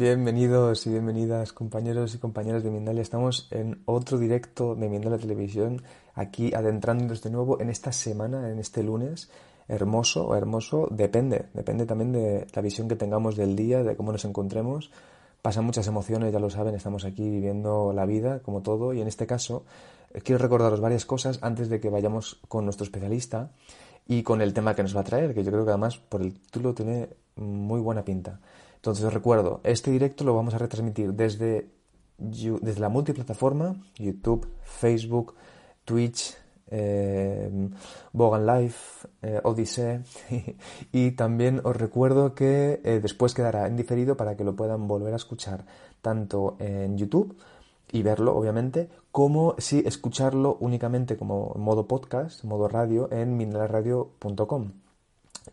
Bienvenidos y bienvenidas compañeros y compañeras de Mindalia. Estamos en otro directo de Mindalia Televisión, aquí adentrándonos de nuevo en esta semana, en este lunes. Hermoso o hermoso, depende, depende también de la visión que tengamos del día, de cómo nos encontremos. Pasan muchas emociones, ya lo saben, estamos aquí viviendo la vida como todo y en este caso eh, quiero recordaros varias cosas antes de que vayamos con nuestro especialista y con el tema que nos va a traer, que yo creo que además por el título tiene muy buena pinta. Entonces os recuerdo, este directo lo vamos a retransmitir desde, desde la multiplataforma, YouTube, Facebook, Twitch, eh, Bogan Life, eh, Odyssey y también os recuerdo que eh, después quedará en diferido para que lo puedan volver a escuchar tanto en YouTube y verlo obviamente como si escucharlo únicamente como modo podcast, modo radio en mineralradio.com.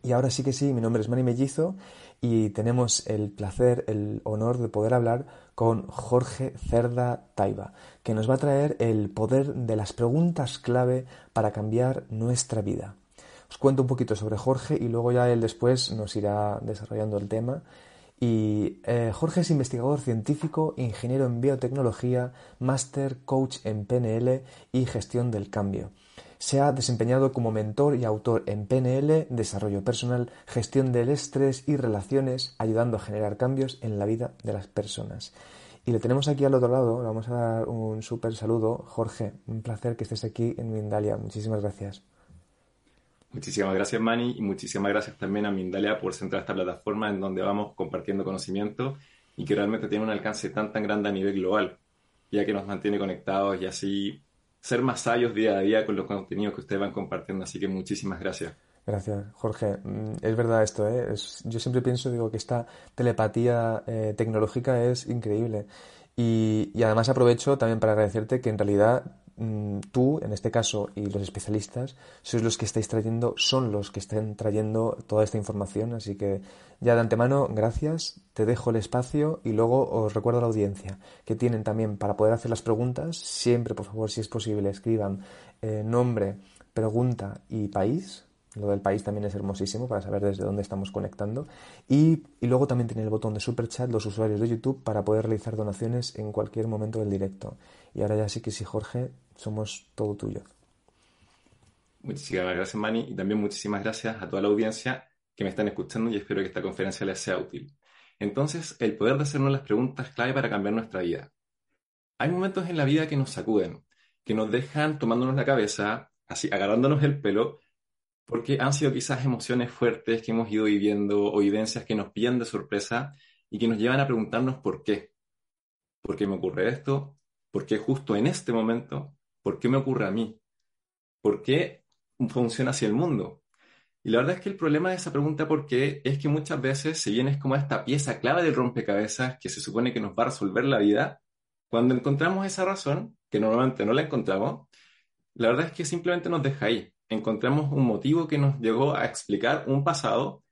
Y ahora sí que sí, mi nombre es Mani Mellizo y tenemos el placer, el honor de poder hablar con Jorge Cerda Taiba, que nos va a traer el poder de las preguntas clave para cambiar nuestra vida. Os cuento un poquito sobre Jorge y luego ya él después nos irá desarrollando el tema. Y eh, Jorge es investigador científico, ingeniero en biotecnología, máster, coach en PNL y gestión del cambio. Se ha desempeñado como mentor y autor en PNL, desarrollo personal, gestión del estrés y relaciones, ayudando a generar cambios en la vida de las personas. Y le tenemos aquí al otro lado, le vamos a dar un súper saludo. Jorge, un placer que estés aquí en Mindalia. Muchísimas gracias. Muchísimas gracias, Manny, y muchísimas gracias también a Mindalia por centrar esta plataforma en donde vamos compartiendo conocimiento y que realmente tiene un alcance tan tan grande a nivel global, ya que nos mantiene conectados y así ser más sabios día a día con los contenidos que ustedes van compartiendo. Así que muchísimas gracias. Gracias, Jorge. Mm, es verdad esto, ¿eh? yo siempre pienso, digo, que esta telepatía eh, tecnológica es increíble. Y, y, además aprovecho también para agradecerte que en realidad Mm, tú, en este caso, y los especialistas, sois los que estáis trayendo, son los que están trayendo toda esta información. Así que ya de antemano, gracias, te dejo el espacio y luego os recuerdo a la audiencia que tienen también para poder hacer las preguntas, siempre, por favor, si es posible, escriban eh, nombre, pregunta y país. Lo del país también es hermosísimo para saber desde dónde estamos conectando. Y, luego también tiene el botón de super chat los usuarios de YouTube para poder realizar donaciones en cualquier momento del directo. Y ahora ya sí que sí, Jorge, somos todo tuyo. Muchísimas gracias, Manny, y también muchísimas gracias a toda la audiencia que me están escuchando y espero que esta conferencia les sea útil. Entonces, el poder de hacernos las preguntas clave para cambiar nuestra vida. Hay momentos en la vida que nos sacuden, que nos dejan tomándonos la cabeza, así agarrándonos el pelo, porque han sido quizás emociones fuertes que hemos ido viviendo o evidencias que nos pillan de sorpresa y que nos llevan a preguntarnos por qué. ¿Por qué me ocurre esto? ¿Por qué justo en este momento? ¿Por qué me ocurre a mí? ¿Por qué funciona así el mundo? Y la verdad es que el problema de esa pregunta ¿por qué? es que muchas veces, si bien es como esta pieza clave del rompecabezas que se supone que nos va a resolver la vida, cuando encontramos esa razón, que normalmente no la encontramos, la verdad es que simplemente nos deja ahí. Encontramos un motivo que nos llegó a explicar un pasado,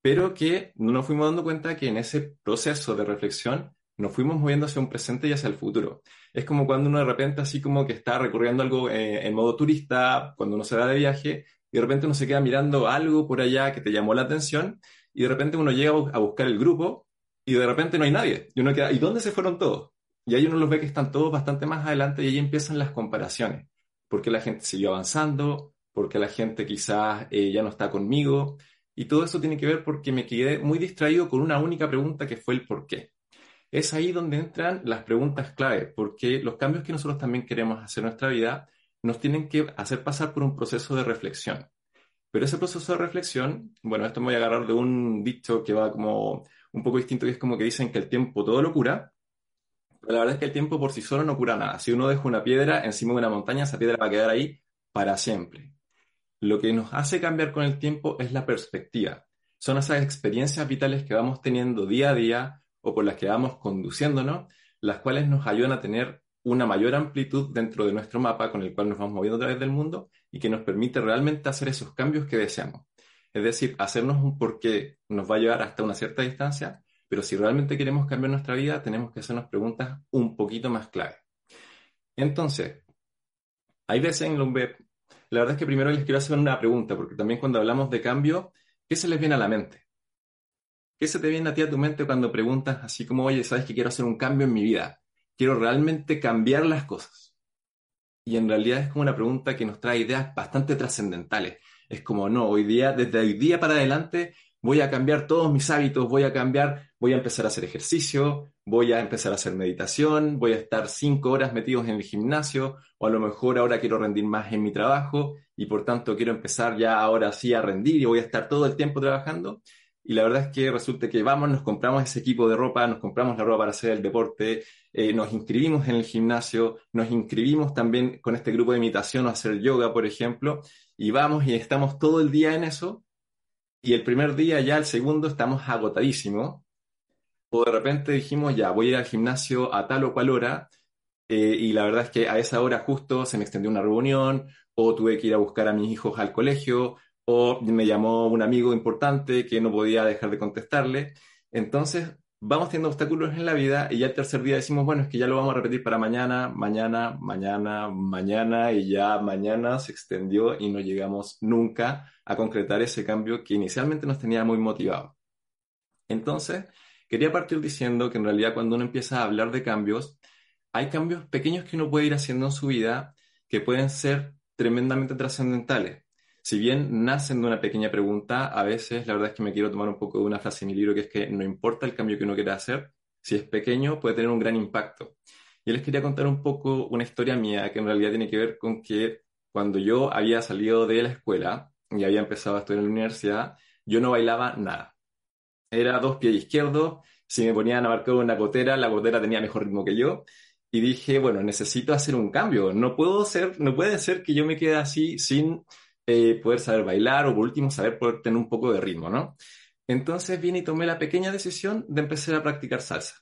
pero que no nos fuimos dando cuenta que en ese proceso de reflexión nos fuimos moviendo hacia un presente y hacia el futuro. Es como cuando uno de repente así como que está recorriendo algo eh, en modo turista, cuando uno se va de viaje, y de repente uno se queda mirando algo por allá que te llamó la atención, y de repente uno llega a buscar el grupo, y de repente no hay nadie. Y uno queda, ¿y dónde se fueron todos? Y ahí uno los ve que están todos bastante más adelante y ahí empiezan las comparaciones. Porque la gente siguió avanzando, porque la gente quizás eh, ya no está conmigo. Y todo eso tiene que ver porque me quedé muy distraído con una única pregunta que fue el por qué es ahí donde entran las preguntas clave, porque los cambios que nosotros también queremos hacer en nuestra vida nos tienen que hacer pasar por un proceso de reflexión. Pero ese proceso de reflexión, bueno, esto me voy a agarrar de un dicho que va como un poco distinto, que es como que dicen que el tiempo todo lo cura, pero la verdad es que el tiempo por sí solo no cura nada. Si uno deja una piedra encima de una montaña, esa piedra va a quedar ahí para siempre. Lo que nos hace cambiar con el tiempo es la perspectiva. Son esas experiencias vitales que vamos teniendo día a día por las que vamos conduciéndonos, las cuales nos ayudan a tener una mayor amplitud dentro de nuestro mapa con el cual nos vamos moviendo a través del mundo y que nos permite realmente hacer esos cambios que deseamos. Es decir, hacernos un porqué nos va a llevar hasta una cierta distancia, pero si realmente queremos cambiar nuestra vida, tenemos que hacernos preguntas un poquito más clave. Entonces, hay veces en la verdad es que primero les quiero hacer una pregunta, porque también cuando hablamos de cambio, ¿qué se les viene a la mente? ¿Qué se te viene a ti a tu mente cuando preguntas así como, oye, sabes que quiero hacer un cambio en mi vida? Quiero realmente cambiar las cosas. Y en realidad es como una pregunta que nos trae ideas bastante trascendentales. Es como, no, hoy día, desde hoy día para adelante, voy a cambiar todos mis hábitos, voy a cambiar, voy a empezar a hacer ejercicio, voy a empezar a hacer meditación, voy a estar cinco horas metidos en el gimnasio, o a lo mejor ahora quiero rendir más en mi trabajo y por tanto quiero empezar ya ahora sí a rendir y voy a estar todo el tiempo trabajando. Y la verdad es que resulta que vamos, nos compramos ese equipo de ropa, nos compramos la ropa para hacer el deporte, eh, nos inscribimos en el gimnasio, nos inscribimos también con este grupo de imitación a hacer yoga, por ejemplo, y vamos y estamos todo el día en eso, y el primer día ya, el segundo, estamos agotadísimos, o de repente dijimos, ya, voy a ir al gimnasio a tal o cual hora, eh, y la verdad es que a esa hora justo se me extendió una reunión, o tuve que ir a buscar a mis hijos al colegio, o me llamó un amigo importante que no podía dejar de contestarle. Entonces, vamos teniendo obstáculos en la vida y ya el tercer día decimos, bueno, es que ya lo vamos a repetir para mañana, mañana, mañana, mañana y ya mañana se extendió y no llegamos nunca a concretar ese cambio que inicialmente nos tenía muy motivado. Entonces, quería partir diciendo que en realidad cuando uno empieza a hablar de cambios, hay cambios pequeños que uno puede ir haciendo en su vida que pueden ser tremendamente trascendentales si bien nacen de una pequeña pregunta, a veces la verdad es que me quiero tomar un poco de una frase en mi libro que es que no importa el cambio que uno quiera hacer, si es pequeño puede tener un gran impacto. Y les quería contar un poco una historia mía que en realidad tiene que ver con que cuando yo había salido de la escuela y había empezado a estudiar en la universidad, yo no bailaba nada. Era dos pies izquierdos, si me ponían a marcar una gotera, la gotera tenía mejor ritmo que yo. Y dije, bueno, necesito hacer un cambio. No puedo ser, no puede ser que yo me quede así sin eh, poder saber bailar o por último saber poder tener un poco de ritmo, ¿no? Entonces vine y tomé la pequeña decisión de empezar a practicar salsa.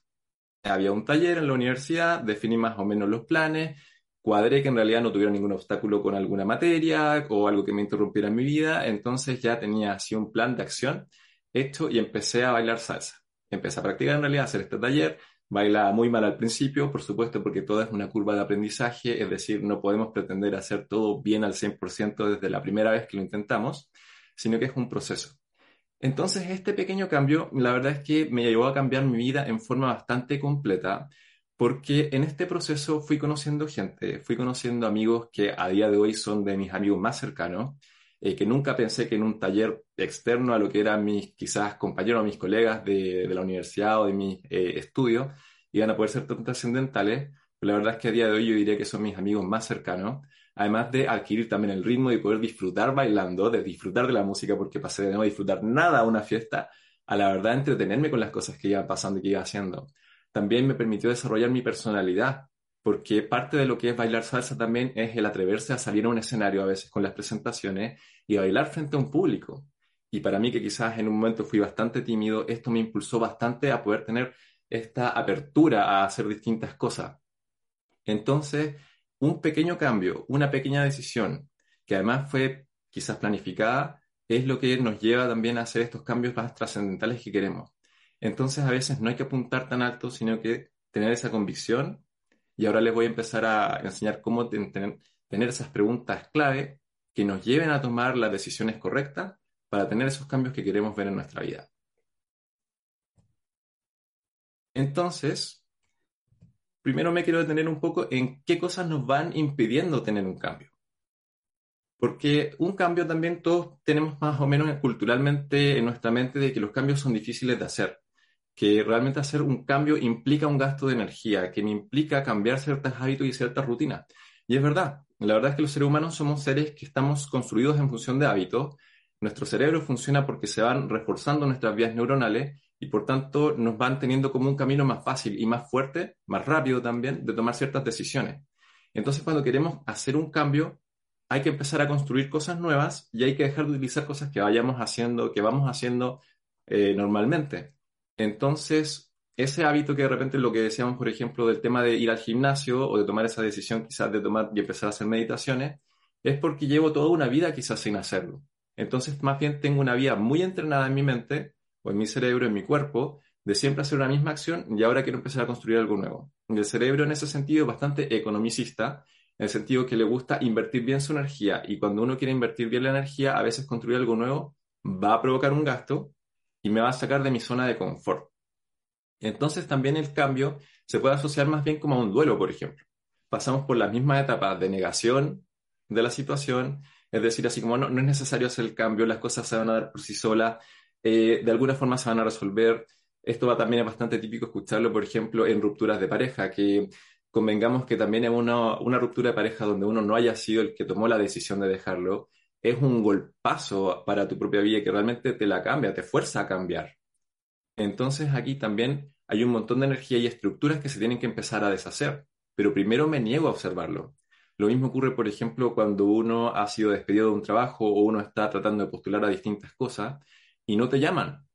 Había un taller en la universidad, definí más o menos los planes, cuadré que en realidad no tuviera ningún obstáculo con alguna materia o algo que me interrumpiera en mi vida, entonces ya tenía así un plan de acción hecho y empecé a bailar salsa. Empecé a practicar en realidad, a hacer este taller, Baila muy mal al principio, por supuesto, porque todo es una curva de aprendizaje, es decir, no podemos pretender hacer todo bien al 100% desde la primera vez que lo intentamos, sino que es un proceso. Entonces, este pequeño cambio, la verdad es que me llevó a cambiar mi vida en forma bastante completa, porque en este proceso fui conociendo gente, fui conociendo amigos que a día de hoy son de mis amigos más cercanos, eh, que nunca pensé que en un taller externo a lo que eran mis quizás compañeros o mis colegas de, la universidad o de mis eh, estudios iban a poder ser tan trascendentales, pero la verdad es que a día de hoy yo diría que son mis amigos más cercanos, además de adquirir también el ritmo y poder disfrutar bailando, de disfrutar de la música, porque pasé de no disfrutar nada a una fiesta, a la verdad entretenerme con las cosas que iban pasando y que iba haciendo. También me permitió desarrollar mi personalidad, porque parte de lo que es bailar salsa también es el atreverse a salir a un escenario a veces con las presentaciones y bailar frente a un público. Y para mí, que quizás en un momento fui bastante tímido, esto me impulsó bastante a poder tener esta apertura a hacer distintas cosas. Entonces, un pequeño cambio, una pequeña decisión, que además fue quizás planificada, es lo que nos lleva también a hacer estos cambios más trascendentales que queremos. Entonces, a veces no hay que apuntar tan alto, sino que tener esa convicción y ahora les voy a empezar a enseñar cómo tener, esas preguntas clave que nos lleven a tomar las decisiones correctas para tener esos cambios que queremos ver en nuestra vida. Entonces, primero me quiero detener un poco en qué cosas nos van impidiendo tener un cambio. Porque un cambio también todos tenemos más o menos culturalmente en nuestra mente de que los cambios son difíciles de hacer que realmente hacer un cambio implica un gasto de energía, que me implica cambiar ciertos hábitos y ciertas rutinas. Y es verdad, la verdad es que los seres humanos somos seres que estamos construidos en función de hábitos, nuestro cerebro funciona porque se van reforzando nuestras vías neuronales y por tanto nos van teniendo como un camino más fácil y más fuerte, más rápido también, de tomar ciertas decisiones. Entonces, cuando queremos hacer un cambio, hay que empezar a construir cosas nuevas y hay que dejar de utilizar cosas que vayamos haciendo, que vamos haciendo eh, normalmente. Entonces, ese hábito que de repente lo que decíamos, por ejemplo, del tema de ir al gimnasio o de tomar esa decisión quizás de tomar y empezar a hacer meditaciones, es porque llevo toda una vida quizás sin hacerlo. Entonces, más bien tengo una vida muy entrenada en mi mente o en mi cerebro, en mi cuerpo, de siempre hacer una misma acción y ahora quiero empezar a construir algo nuevo. el cerebro en ese sentido es bastante economicista, en el sentido que le gusta invertir bien su energía y cuando uno quiere invertir bien la energía, a veces construir algo nuevo va a provocar un gasto y me va a sacar de mi zona de confort. Entonces también el cambio se puede asociar más bien como a un duelo, por ejemplo. Pasamos por las mismas etapas de negación de la situación, es decir, así como no, no es necesario hacer el cambio, las cosas se van a dar por sí solas, eh, de alguna forma se van a resolver. Esto va también es bastante típico escucharlo, por ejemplo, en rupturas de pareja, que convengamos que también en una, una ruptura de pareja donde uno no haya sido el que tomó la decisión de dejarlo, es un golpazo para tu propia vida que realmente te la cambia, te fuerza a cambiar. Entonces aquí también hay un montón de energía y estructuras que se tienen que empezar a deshacer, pero primero me niego a observarlo. Lo mismo ocurre, por ejemplo, cuando uno ha sido despedido de un trabajo o uno está tratando de postular a distintas cosas y no te llaman.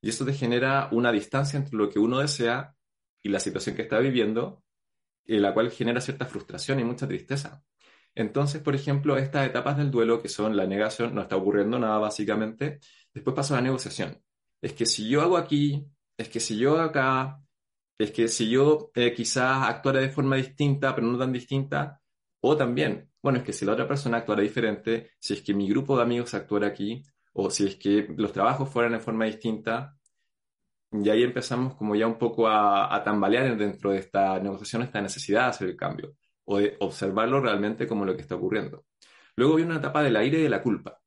Y eso te genera una distancia entre lo que uno desea y la situación que está viviendo, en la cual genera cierta frustración y mucha tristeza. Entonces, por ejemplo, estas etapas del duelo, que son la negación, no está ocurriendo nada básicamente, después paso a la negociación. Es que si yo hago aquí, es que si yo acá, es que si yo eh, quizás actuara de forma distinta, pero no tan distinta, o también, bueno, es que si la otra persona actuara diferente, si es que mi grupo de amigos actuara aquí, o si es que los trabajos fueran de forma distinta, y ahí empezamos como ya un poco a, a tambalear dentro de esta negociación, esta necesidad de hacer el cambio, o de observarlo realmente como lo que está ocurriendo. Luego viene una etapa del aire y de la culpa.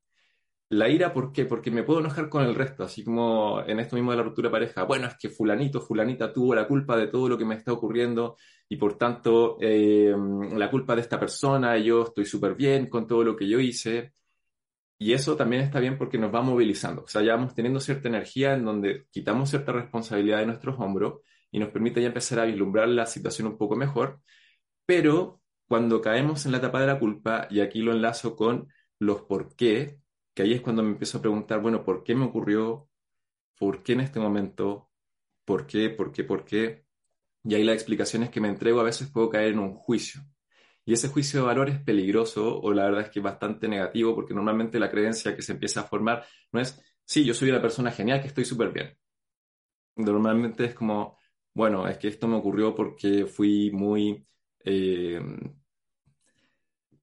La ira, ¿por qué? Porque me puedo enojar con el resto, así como en esto mismo de la ruptura de pareja. Bueno, es que fulanito, fulanita tuvo la culpa de todo lo que me está ocurriendo y por tanto eh, la culpa de esta persona, yo estoy súper bien con todo lo que yo hice. Y eso también está bien porque nos va movilizando. O sea, ya vamos teniendo cierta energía en donde quitamos cierta responsabilidad de nuestros hombros y nos permite ya empezar a vislumbrar la situación un poco mejor. Pero cuando caemos en la etapa de la culpa, y aquí lo enlazo con los por qué, que ahí es cuando me empiezo a preguntar, bueno, ¿por qué me ocurrió? ¿Por qué en este momento? ¿Por qué? ¿Por qué? ¿Por qué? Y ahí las explicaciones que me entrego a veces puedo caer en un juicio. Y ese juicio de valor es peligroso o la verdad es que es bastante negativo porque normalmente la creencia que se empieza a formar no es, sí, yo soy una persona genial, que estoy súper bien. Normalmente es como, bueno, es que esto me ocurrió porque fui muy eh,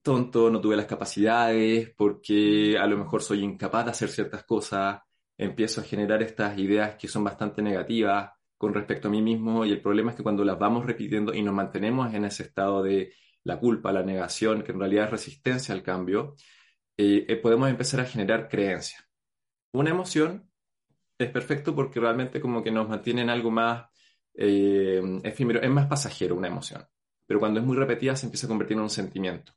tonto, no tuve las capacidades, porque a lo mejor soy incapaz de hacer ciertas cosas, empiezo a generar estas ideas que son bastante negativas con respecto a mí mismo y el problema es que cuando las vamos repitiendo y nos mantenemos en ese estado de la culpa, la negación, que en realidad es resistencia al cambio, eh, eh, podemos empezar a generar creencias. Una emoción es perfecto porque realmente como que nos mantiene en algo más eh, efímero, es más pasajero una emoción, pero cuando es muy repetida se empieza a convertir en un sentimiento.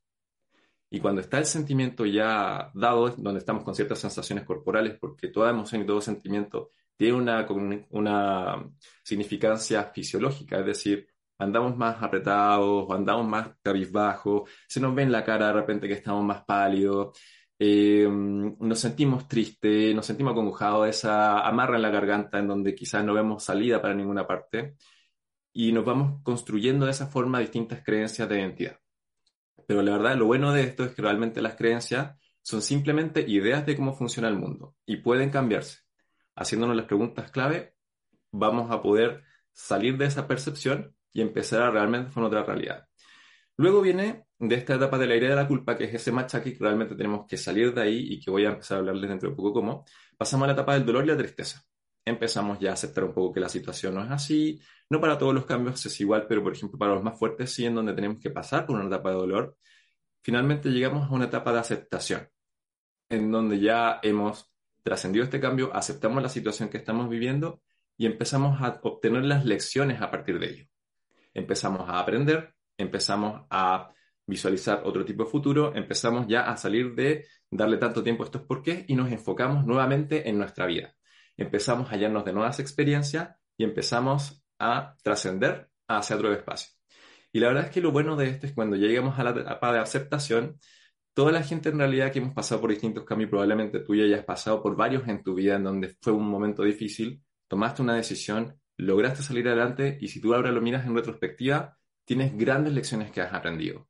Y cuando está el sentimiento ya dado, donde estamos con ciertas sensaciones corporales, porque toda emoción y todo sentimiento tiene una, una significancia fisiológica, es decir, andamos más apretados, andamos más cabizbajos, se nos ve en la cara de repente que estamos más pálidos, eh, nos sentimos tristes, nos sentimos acongojados, esa amarra en la garganta en donde quizás no vemos salida para ninguna parte, y nos vamos construyendo de esa forma distintas creencias de identidad. Pero la verdad, lo bueno de esto es que realmente las creencias son simplemente ideas de cómo funciona el mundo y pueden cambiarse. Haciéndonos las preguntas clave, vamos a poder salir de esa percepción y empezar a realmente con otra realidad. Luego viene de esta etapa de la idea de la culpa, que es ese machaque que realmente tenemos que salir de ahí y que voy a empezar a hablarles dentro de poco cómo, pasamos a la etapa del dolor y la tristeza. Empezamos ya a aceptar un poco que la situación no es así, no para todos los cambios es igual, pero por ejemplo para los más fuertes sí, en donde tenemos que pasar por una etapa de dolor. Finalmente llegamos a una etapa de aceptación, en donde ya hemos trascendido este cambio, aceptamos la situación que estamos viviendo y empezamos a obtener las lecciones a partir de ello. Empezamos a aprender, empezamos a visualizar otro tipo de futuro, empezamos ya a salir de darle tanto tiempo a estos porqués y nos enfocamos nuevamente en nuestra vida. Empezamos a hallarnos de nuevas experiencias y empezamos a trascender hacia otro espacio. Y la verdad es que lo bueno de esto es cuando lleguemos a la etapa de aceptación, toda la gente en realidad que hemos pasado por distintos cambios, probablemente tú ya hayas pasado por varios en tu vida en donde fue un momento difícil, tomaste una decisión, lograste salir adelante y si tú ahora lo miras en retrospectiva, tienes grandes lecciones que has aprendido.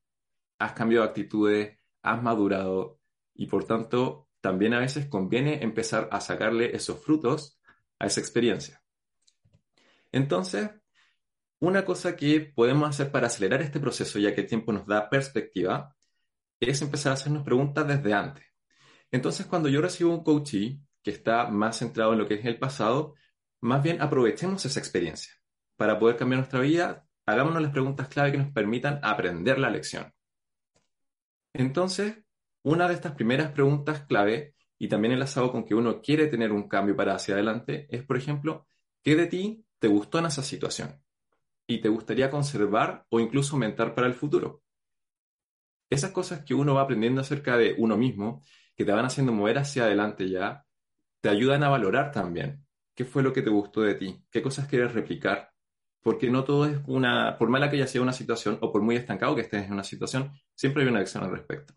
Has cambiado actitudes, has madurado y por tanto también a veces conviene empezar a sacarle esos frutos a esa experiencia. Entonces, una cosa que podemos hacer para acelerar este proceso, ya que el tiempo nos da perspectiva, es empezar a hacernos preguntas desde antes. Entonces, cuando yo recibo un coachee que está más centrado en lo que es el pasado, más bien aprovechemos esa experiencia. Para poder cambiar nuestra vida, hagámonos las preguntas clave que nos permitan aprender la lección. Entonces, una de estas primeras preguntas clave, y también enlazado con que uno quiere tener un cambio para hacia adelante, es, por ejemplo, ¿qué de ti te gustó en esa situación? Y te gustaría conservar o incluso aumentar para el futuro esas cosas que uno va aprendiendo acerca de uno mismo, que te van haciendo mover hacia adelante ya, te ayudan a valorar también qué fue lo que te gustó de ti, qué cosas quieres replicar, porque no todo es una, por mala que haya sido una situación o por muy estancado que estés en una situación, siempre hay una lección al respecto.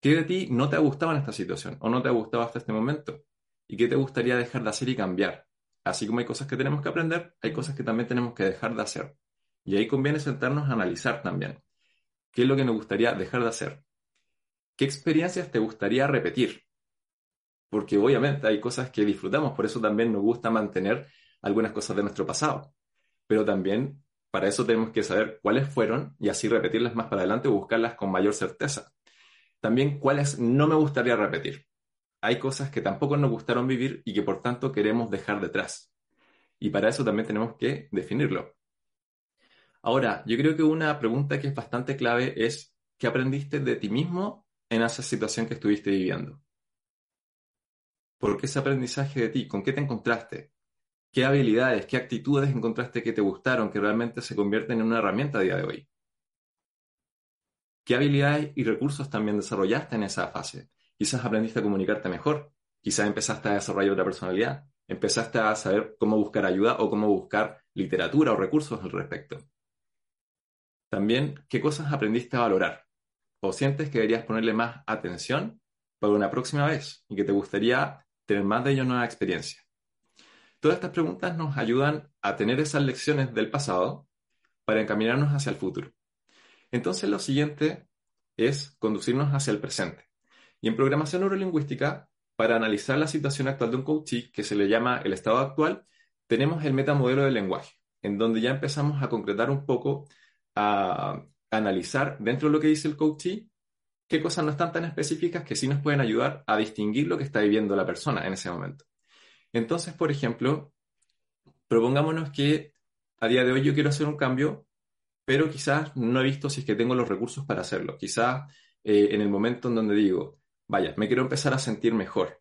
¿Qué de ti no te ha gustado en esta situación o no te ha gustado hasta este momento? ¿Y qué te gustaría dejar de hacer y cambiar? Así como hay cosas que tenemos que aprender, hay cosas que también tenemos que dejar de hacer. Y ahí conviene sentarnos a analizar también. ¿Qué es lo que nos gustaría dejar de hacer? ¿Qué experiencias te gustaría repetir? Porque obviamente hay cosas que disfrutamos, por eso también nos gusta mantener algunas cosas de nuestro pasado. Pero también para eso tenemos que saber cuáles fueron y así repetirlas más para adelante o buscarlas con mayor certeza. También cuáles no me gustaría repetir. Hay cosas que tampoco nos gustaron vivir y que por tanto queremos dejar detrás. Y para eso también tenemos que definirlo. Ahora, yo creo que una pregunta que es bastante clave es, ¿qué aprendiste de ti mismo en esa situación que estuviste viviendo? ¿Por qué ese aprendizaje de ti? ¿Con qué te encontraste? ¿Qué habilidades, qué actitudes encontraste que te gustaron, que realmente se convierten en una herramienta a día de hoy? ¿Qué habilidades y recursos también desarrollaste en esa fase? Quizás aprendiste a comunicarte mejor, quizás empezaste a desarrollar otra personalidad, empezaste a saber cómo buscar ayuda o cómo buscar literatura o recursos al respecto. También, ¿qué cosas aprendiste a valorar? ¿O sientes que deberías ponerle más atención para una próxima vez y que te gustaría tener más de ello nueva experiencia? Todas estas preguntas nos ayudan a tener esas lecciones del pasado para encaminarnos hacia el futuro. Entonces, lo siguiente es conducirnos hacia el presente. Y en programación neurolingüística, para analizar la situación actual de un coachee, que se le llama el estado actual, tenemos el metamodelo del lenguaje, en donde ya empezamos a concretar un poco a analizar dentro de lo que dice el coachee qué cosas no están tan específicas que sí nos pueden ayudar a distinguir lo que está viviendo la persona en ese momento. Entonces, por ejemplo, propongámonos que a día de hoy yo quiero hacer un cambio, pero quizás no he visto si es que tengo los recursos para hacerlo. Quizás eh, en el momento en donde digo, vaya, me quiero empezar a sentir mejor.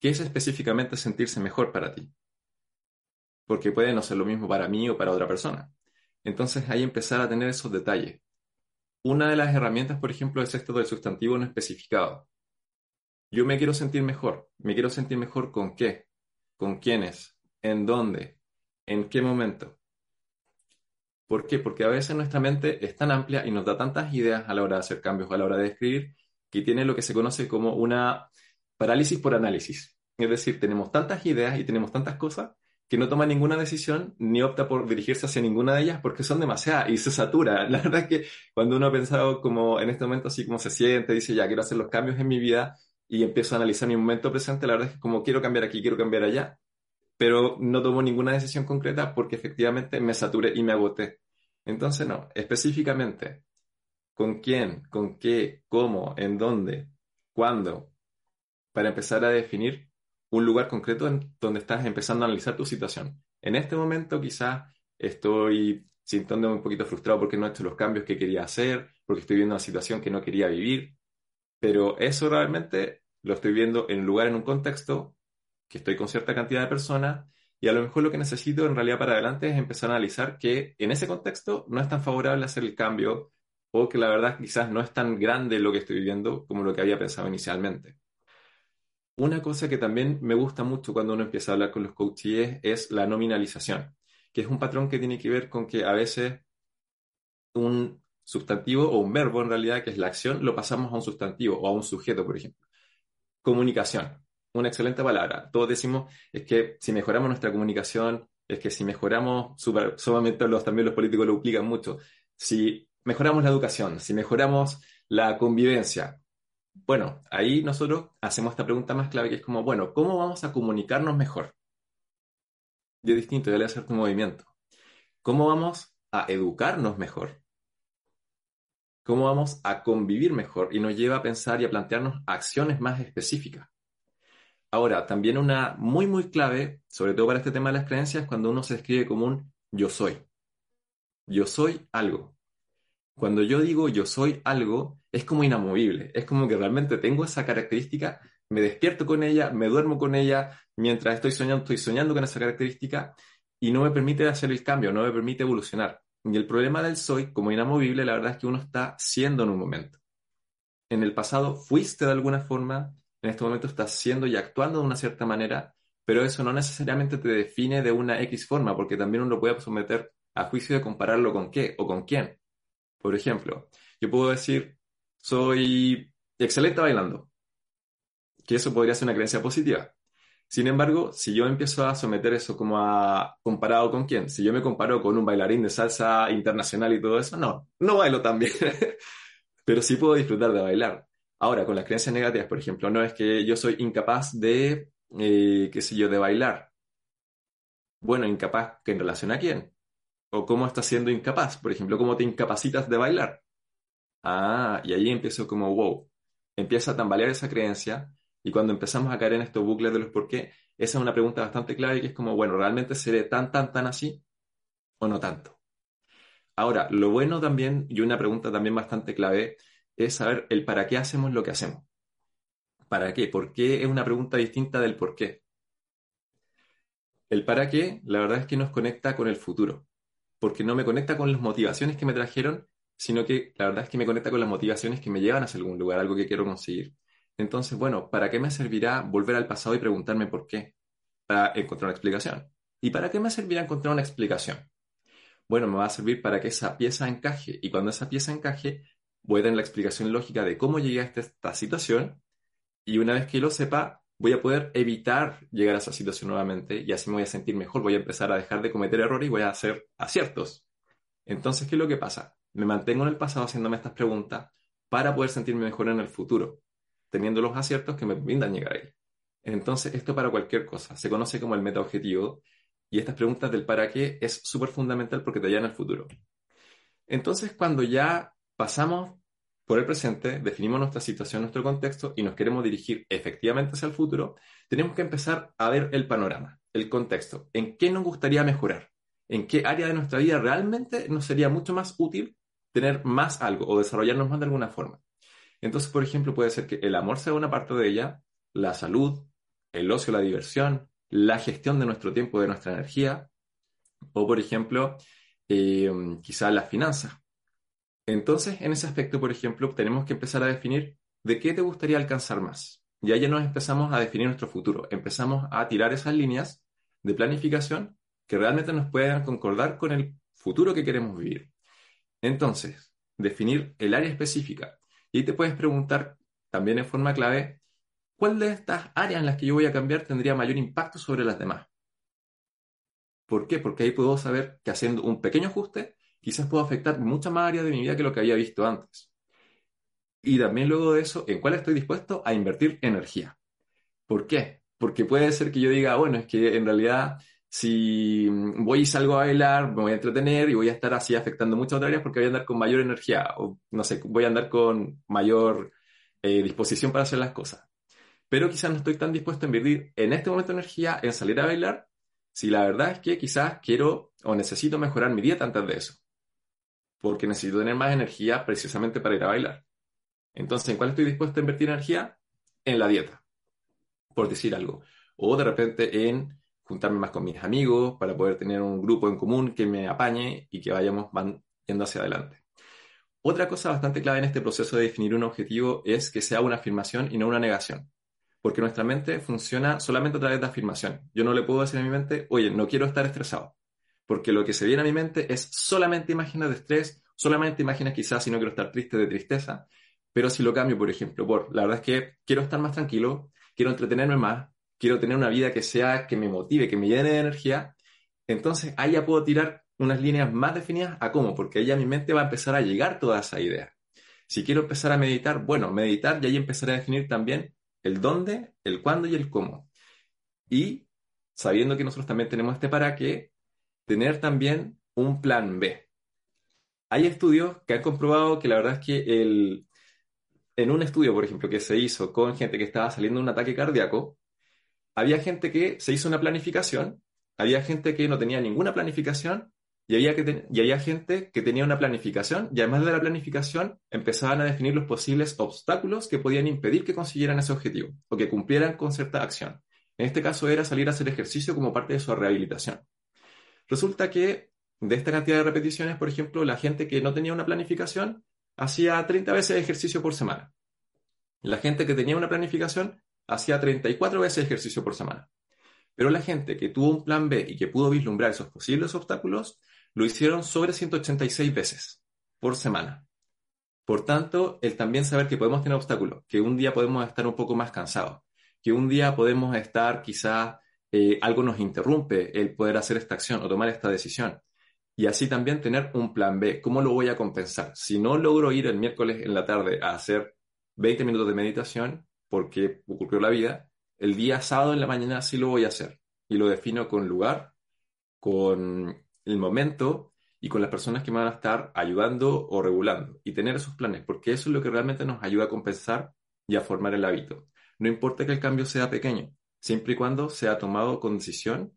¿Qué es específicamente sentirse mejor para ti? Porque puede no ser lo mismo para mí o para otra persona. Entonces ahí empezar a tener esos detalles. Una de las herramientas, por ejemplo, es esto del sustantivo no especificado. Yo me quiero sentir mejor. ¿Me quiero sentir mejor con qué? ¿Con quiénes? ¿En dónde? ¿En qué momento? ¿Por qué? Porque a veces nuestra mente es tan amplia y nos da tantas ideas a la hora de hacer cambios, a la hora de escribir, que tiene lo que se conoce como una parálisis por análisis. Es decir, tenemos tantas ideas y tenemos tantas cosas que no toma ninguna decisión ni opta por dirigirse hacia ninguna de ellas porque son demasiadas y se satura. La verdad es que cuando uno ha pensado como en este momento así como se siente, dice ya quiero hacer los cambios en mi vida y empiezo a analizar mi momento presente, la verdad es que como quiero cambiar aquí, quiero cambiar allá, pero no tomo ninguna decisión concreta porque efectivamente me saturé y me agoté. Entonces no, específicamente, ¿con quién? ¿Con qué? ¿Cómo? ¿En dónde? ¿Cuándo? Para empezar a definir un lugar concreto en donde estás empezando a analizar tu situación. En este momento quizás estoy sintiéndome un poquito frustrado porque no he hecho los cambios que quería hacer, porque estoy viendo una situación que no quería vivir, pero eso realmente lo estoy viendo en un lugar, en un contexto, que estoy con cierta cantidad de personas, y a lo mejor lo que necesito en realidad para adelante es empezar a analizar que en ese contexto no es tan favorable hacer el cambio o que la verdad quizás no es tan grande lo que estoy viviendo como lo que había pensado inicialmente. Una cosa que también me gusta mucho cuando uno empieza a hablar con los coaches es la nominalización, que es un patrón que tiene que ver con que a veces un sustantivo o un verbo en realidad, que es la acción, lo pasamos a un sustantivo o a un sujeto, por ejemplo. Comunicación, una excelente palabra. Todos decimos es que si mejoramos nuestra comunicación, es que si mejoramos, super, solamente los, también los políticos lo duplican mucho, si mejoramos la educación, si mejoramos la convivencia, bueno, ahí nosotros hacemos esta pregunta más clave que es como, bueno, ¿cómo vamos a comunicarnos mejor? Yo distinto, yo le hacer un movimiento. ¿Cómo vamos a educarnos mejor? ¿Cómo vamos a convivir mejor? Y nos lleva a pensar y a plantearnos acciones más específicas. Ahora, también una muy, muy clave, sobre todo para este tema de las creencias, cuando uno se describe como un yo soy. Yo soy algo. Cuando yo digo yo soy algo, es como inamovible. Es como que realmente tengo esa característica, me despierto con ella, me duermo con ella, mientras estoy soñando, estoy soñando con esa característica y no me permite hacer el cambio, no me permite evolucionar. Y el problema del soy, como inamovible, la verdad es que uno está siendo en un momento. En el pasado fuiste de alguna forma, en este momento estás siendo y actuando de una cierta manera, pero eso no necesariamente te define de una X forma, porque también uno puede someter a juicio de compararlo con qué o con quién. Por ejemplo, yo puedo decir, soy excelente bailando, que eso podría ser una creencia positiva. Sin embargo, si yo empiezo a someter eso como a comparado con quién, si yo me comparo con un bailarín de salsa internacional y todo eso, no, no bailo tan bien, pero sí puedo disfrutar de bailar. Ahora, con las creencias negativas, por ejemplo, no es que yo soy incapaz de, eh, qué sé yo, de bailar. Bueno, incapaz en relación a quién. O cómo estás siendo incapaz. Por ejemplo, cómo te incapacitas de bailar. Ah, y ahí empiezo como, wow. Empieza a tambalear esa creencia. Y cuando empezamos a caer en estos bucles de los por qué, esa es una pregunta bastante clave que es como, bueno, ¿realmente seré tan, tan, tan así? ¿O no tanto? Ahora, lo bueno también, y una pregunta también bastante clave, es saber el para qué hacemos lo que hacemos. ¿Para qué? ¿Por qué es una pregunta distinta del por qué? El para qué, la verdad es que nos conecta con el futuro, porque no me conecta con las motivaciones que me trajeron, sino que la verdad es que me conecta con las motivaciones que me llevan hacia algún lugar, algo que quiero conseguir. Entonces, bueno, ¿para qué me servirá volver al pasado y preguntarme por qué? Para encontrar una explicación. ¿Y para qué me servirá encontrar una explicación? Bueno, me va a servir para que esa pieza encaje y cuando esa pieza encaje, voy a tener la explicación lógica de cómo llegué a esta, situación y una vez que lo sepa, voy a poder evitar llegar a esa situación nuevamente y así me voy a sentir mejor, voy a empezar a dejar de cometer errores y voy a hacer aciertos. Entonces, ¿qué es lo que pasa? Me mantengo en el pasado haciéndome estas preguntas para poder sentirme mejor en el futuro, teniendo los aciertos que me brindan llegar ahí. Entonces, esto para cualquier cosa, se conoce como el meta objetivo y estas preguntas del para qué es súper fundamental porque te llevan al futuro. Entonces, cuando ya pasamos por el presente, definimos nuestra situación, nuestro contexto y nos queremos dirigir efectivamente hacia el futuro, tenemos que empezar a ver el panorama, el contexto, en qué nos gustaría mejorar, en qué área de nuestra vida realmente nos sería mucho más útil tener más algo o desarrollarnos más de alguna forma. Entonces, por ejemplo, puede ser que el amor sea una parte de ella, la salud, el ocio, la diversión, la gestión de nuestro tiempo, de nuestra energía, o por ejemplo, eh, quizás las finanzas. Entonces, en ese aspecto, por ejemplo, tenemos que empezar a definir de qué te gustaría alcanzar más. Y ahí ya nos empezamos a definir nuestro futuro. Empezamos a tirar esas líneas de planificación que realmente nos puedan concordar con el futuro que queremos vivir. Entonces, definir el área específica. Y te puedes preguntar también en forma clave, ¿cuál de estas áreas en las que yo voy a cambiar tendría mayor impacto sobre las demás? ¿Por qué? Porque ahí puedo saber que haciendo un pequeño ajuste quizás puedo afectar muchas más áreas de mi vida que lo que había visto antes. Y también luego de eso, en cuál estoy dispuesto a invertir energía. ¿Por qué? Porque puede ser que yo diga, bueno, es que en realidad si voy y salgo a bailar, me voy a entretener y voy a estar así afectando muchas otras áreas porque voy a andar con mayor energía o no sé, voy a andar con mayor eh, disposición para hacer las cosas. Pero quizás no estoy tan dispuesto a invertir en este momento energía en salir a bailar si la verdad es que quizás quiero o necesito mejorar mi dieta antes de eso porque necesito tener más energía precisamente para ir a bailar. Entonces, ¿en cuál estoy dispuesto a invertir energía? En la dieta, por decir algo. O de repente en juntarme más con mis amigos para poder tener un grupo en común que me apañe y que vayamos yendo hacia adelante. Otra cosa bastante clave en este proceso de definir un objetivo es que sea una afirmación y no una negación. Porque nuestra mente funciona solamente a través de afirmación. Yo no le puedo decir a mi mente, oye, no quiero estar estresado. Porque lo que se viene a mi mente es solamente imágenes de estrés, solamente imágenes quizás si no quiero estar triste de tristeza. Pero si lo cambio, por ejemplo, por la verdad es que quiero estar más tranquilo, quiero entretenerme más, quiero tener una vida que sea, que me motive, que me llene de energía, entonces ahí ya puedo tirar unas líneas más definidas a cómo, porque ahí a mi mente va a empezar a llegar toda esa idea. Si quiero empezar a meditar, bueno, meditar y ahí empezaré a definir también el dónde, el cuándo y el cómo. Y sabiendo que nosotros también tenemos este para qué, tener también un plan B. Hay estudios que han comprobado que la verdad es que el, en un estudio, por ejemplo, que se hizo con gente que estaba saliendo de un ataque cardíaco, había gente que se hizo una planificación, había gente que no tenía ninguna planificación y había, que y había gente que tenía una planificación y además de la planificación empezaban a definir los posibles obstáculos que podían impedir que consiguieran ese objetivo o que cumplieran con cierta acción. En este caso era salir a hacer ejercicio como parte de su rehabilitación. Resulta que de esta cantidad de repeticiones, por ejemplo, la gente que no tenía una planificación hacía 30 veces ejercicio por semana. La gente que tenía una planificación hacía 34 veces ejercicio por semana. Pero la gente que tuvo un plan B y que pudo vislumbrar esos posibles obstáculos, lo hicieron sobre 186 veces por semana. Por tanto, el también saber que podemos tener obstáculos, que un día podemos estar un poco más cansados, que un día podemos estar quizá eh, algo nos interrumpe el poder hacer esta acción o tomar esta decisión. Y así también tener un plan B. ¿Cómo lo voy a compensar? Si no logro ir el miércoles en la tarde a hacer 20 minutos de meditación porque ocurrió la vida, el día sábado en la mañana sí lo voy a hacer. Y lo defino con lugar, con el momento y con las personas que me van a estar ayudando o regulando. Y tener esos planes, porque eso es lo que realmente nos ayuda a compensar y a formar el hábito. No importa que el cambio sea pequeño, siempre y cuando sea tomado con decisión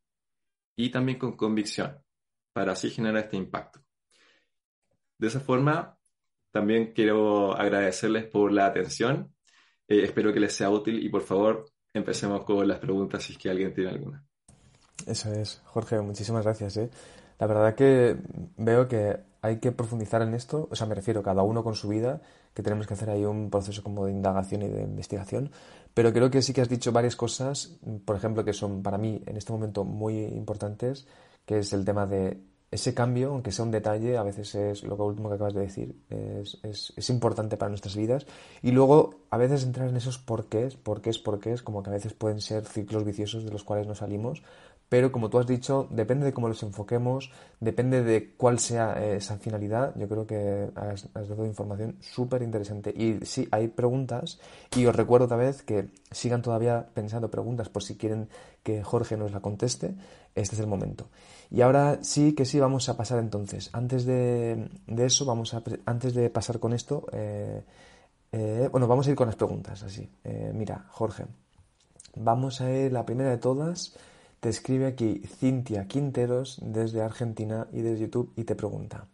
y también con convicción, para así generar este impacto. De esa forma, también quiero agradecerles por la atención. Eh, espero que les sea útil y por favor empecemos con las preguntas si es que alguien tiene alguna. Eso es, Jorge, muchísimas gracias. ¿eh? La verdad que veo que hay que profundizar en esto, o sea, me refiero cada uno con su vida, que tenemos que hacer ahí un proceso como de indagación y de investigación, pero creo que sí que has dicho varias cosas, por ejemplo, que son para mí en este momento muy importantes, que es el tema de ese cambio, aunque sea un detalle, a veces es lo último que acabas de decir, es, es, es, importante para nuestras vidas. Y luego, a veces entrar en esos porqués, porqués, porqués, como que a veces pueden ser ciclos viciosos de los cuales no salimos, pero como tú has dicho, depende de cómo los enfoquemos, depende de cuál sea eh, esa finalidad. Yo creo que has, dado información súper interesante. Y sí, hay preguntas, y os recuerdo otra vez que sigan todavía pensando preguntas por si quieren que Jorge nos la conteste. Este es el momento. Y ahora sí que sí, vamos a pasar entonces. Antes de, eso, vamos a, antes de pasar con esto, eh, eh, bueno, vamos a ir con las preguntas, así. mira, Jorge, vamos a ir la primera de todas. Te escribe aquí Cintia Quinteros desde Argentina y desde YouTube y te pregunta,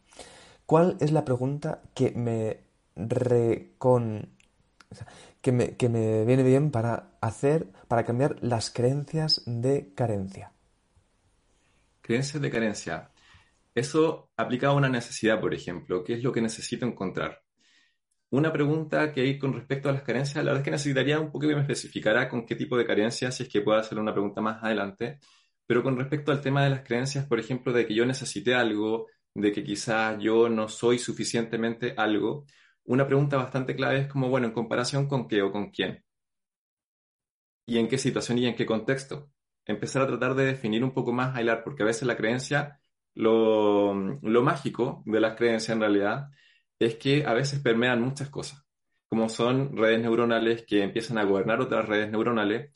¿cuál es la pregunta que me que me, que me viene bien para hacer, para cambiar las creencias de carencia? Creencias de carencia. Eso aplica a una necesidad, por ejemplo. ¿Qué es lo que necesito encontrar? Una pregunta que hay con respecto a las carencias, la verdad es que necesitaría un poco que me especificara con qué tipo de carencias, si es que puedo hacer una pregunta más adelante, pero con respecto al tema de las creencias, por ejemplo, de que yo necesité algo, de que quizás yo no soy suficientemente algo, una pregunta bastante clave es como, bueno, ¿en comparación con qué o con quién? ¿Y en qué situación y en qué contexto? Empezar a tratar de definir un poco más, hilar, porque a veces la creencia, lo, lo mágico de las creencias en realidad, es que a veces permean muchas cosas, como son redes neuronales que empiezan a gobernar otras redes neuronales,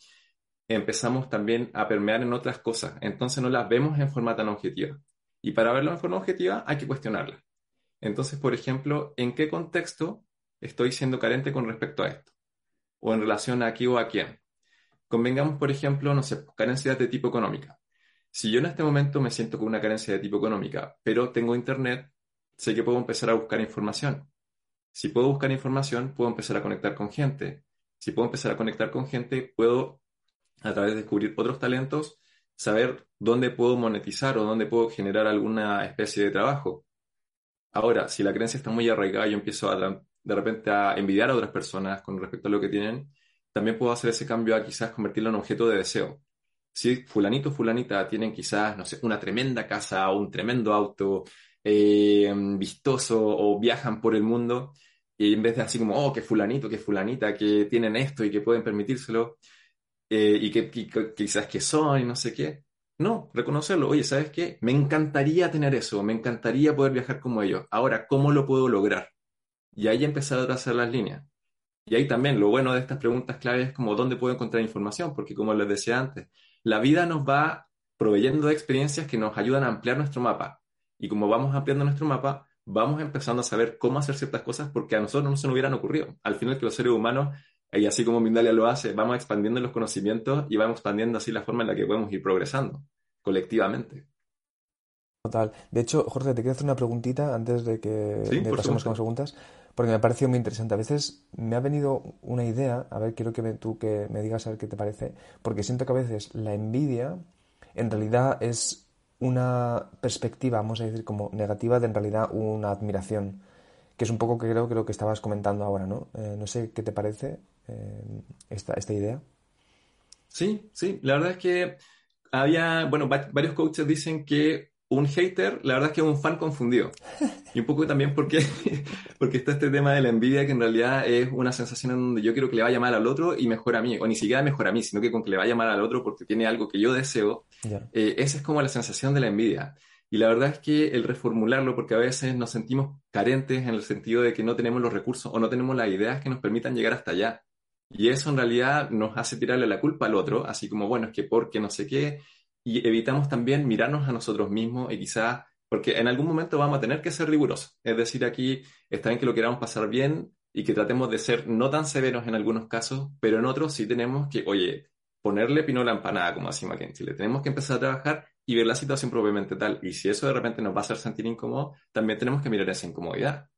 empezamos también a permear en otras cosas, entonces no las vemos en forma tan objetiva. Y para verlo en forma objetiva hay que cuestionarla. Entonces, por ejemplo, ¿en qué contexto estoy siendo carente con respecto a esto? ¿O en relación a aquí o a quién? Convengamos, por ejemplo, no sé, carencias de tipo económica. Si yo en este momento me siento con una carencia de tipo económica, pero tengo internet, sé que puedo empezar a buscar información. Si puedo buscar información, puedo empezar a conectar con gente. Si puedo empezar a conectar con gente, puedo, a través de descubrir otros talentos, saber dónde puedo monetizar o dónde puedo generar alguna especie de trabajo. Ahora, si la creencia está muy arraigada, yo empiezo a, de repente a envidiar a otras personas con respecto a lo que tienen, también puedo hacer ese cambio a quizás convertirlo en objeto de deseo. Si fulanito o fulanita tienen quizás, no sé, una tremenda casa o un tremendo auto eh, vistoso o viajan por el mundo, y en vez de así como, oh, que fulanito, que fulanita, que tienen esto y que pueden permitírselo, eh, y que, quizás que son y no sé qué. No, reconocerlo. Oye, ¿sabes qué? Me encantaría tener eso, me encantaría poder viajar como ellos. Ahora, ¿cómo lo puedo lograr? Y ahí empezar a trazar las líneas. Y ahí también lo bueno de estas preguntas claves es como dónde puedo encontrar información, porque como les decía antes, la vida nos va proveyendo de experiencias que nos ayudan a ampliar nuestro mapa. Y como vamos ampliando nuestro mapa, vamos empezando a saber cómo hacer ciertas cosas porque a nosotros no se nos hubieran ocurrido. Al final que los seres humanos, y así como Mindalia lo hace, vamos expandiendo los conocimientos y vamos expandiendo así la forma en la que podemos ir progresando colectivamente. Total. De hecho, Jorge, te quiero hacer una preguntita antes de que pasemos con las preguntas, porque me ha parecido muy interesante. A veces me ha venido una idea, a ver, quiero que tú que me digas a ver qué te parece, porque siento que a veces la envidia en realidad es una perspectiva, vamos a decir, como negativa de en realidad una admiración, que es un poco creo que lo que estabas comentando ahora, ¿no? Eh, no sé qué te parece eh, esta, esta idea. Sí, sí, la verdad es que había, bueno, varios coaches dicen que un hater, la verdad es que es un fan confundido. Y un poco también porque, porque está este tema de la envidia, que en realidad es una sensación en donde yo quiero que le vaya mal al otro y mejor a mí, o ni siquiera mejor a mí, sino que con que le vaya mal al otro porque tiene algo que yo deseo. Eh, esa es como la sensación de la envidia. Y la verdad es que el reformularlo, porque a veces nos sentimos carentes en el sentido de que no tenemos los recursos o no tenemos las ideas que nos permitan llegar hasta allá. Y eso en realidad nos hace tirarle la culpa al otro, así como, bueno, es que porque no sé qué, y evitamos también mirarnos a nosotros mismos y quizás, porque en algún momento vamos a tener que ser rigurosos. Es decir, aquí está bien que lo queramos pasar bien y que tratemos de ser no tan severos en algunos casos, pero en otros sí tenemos que, oye, ponerle pino a la empanada, como así aquí en Chile. Tenemos que empezar a trabajar y ver la situación propiamente tal. Y si eso de repente nos va a hacer sentir incómodo, también tenemos que mirar esa incomodidad.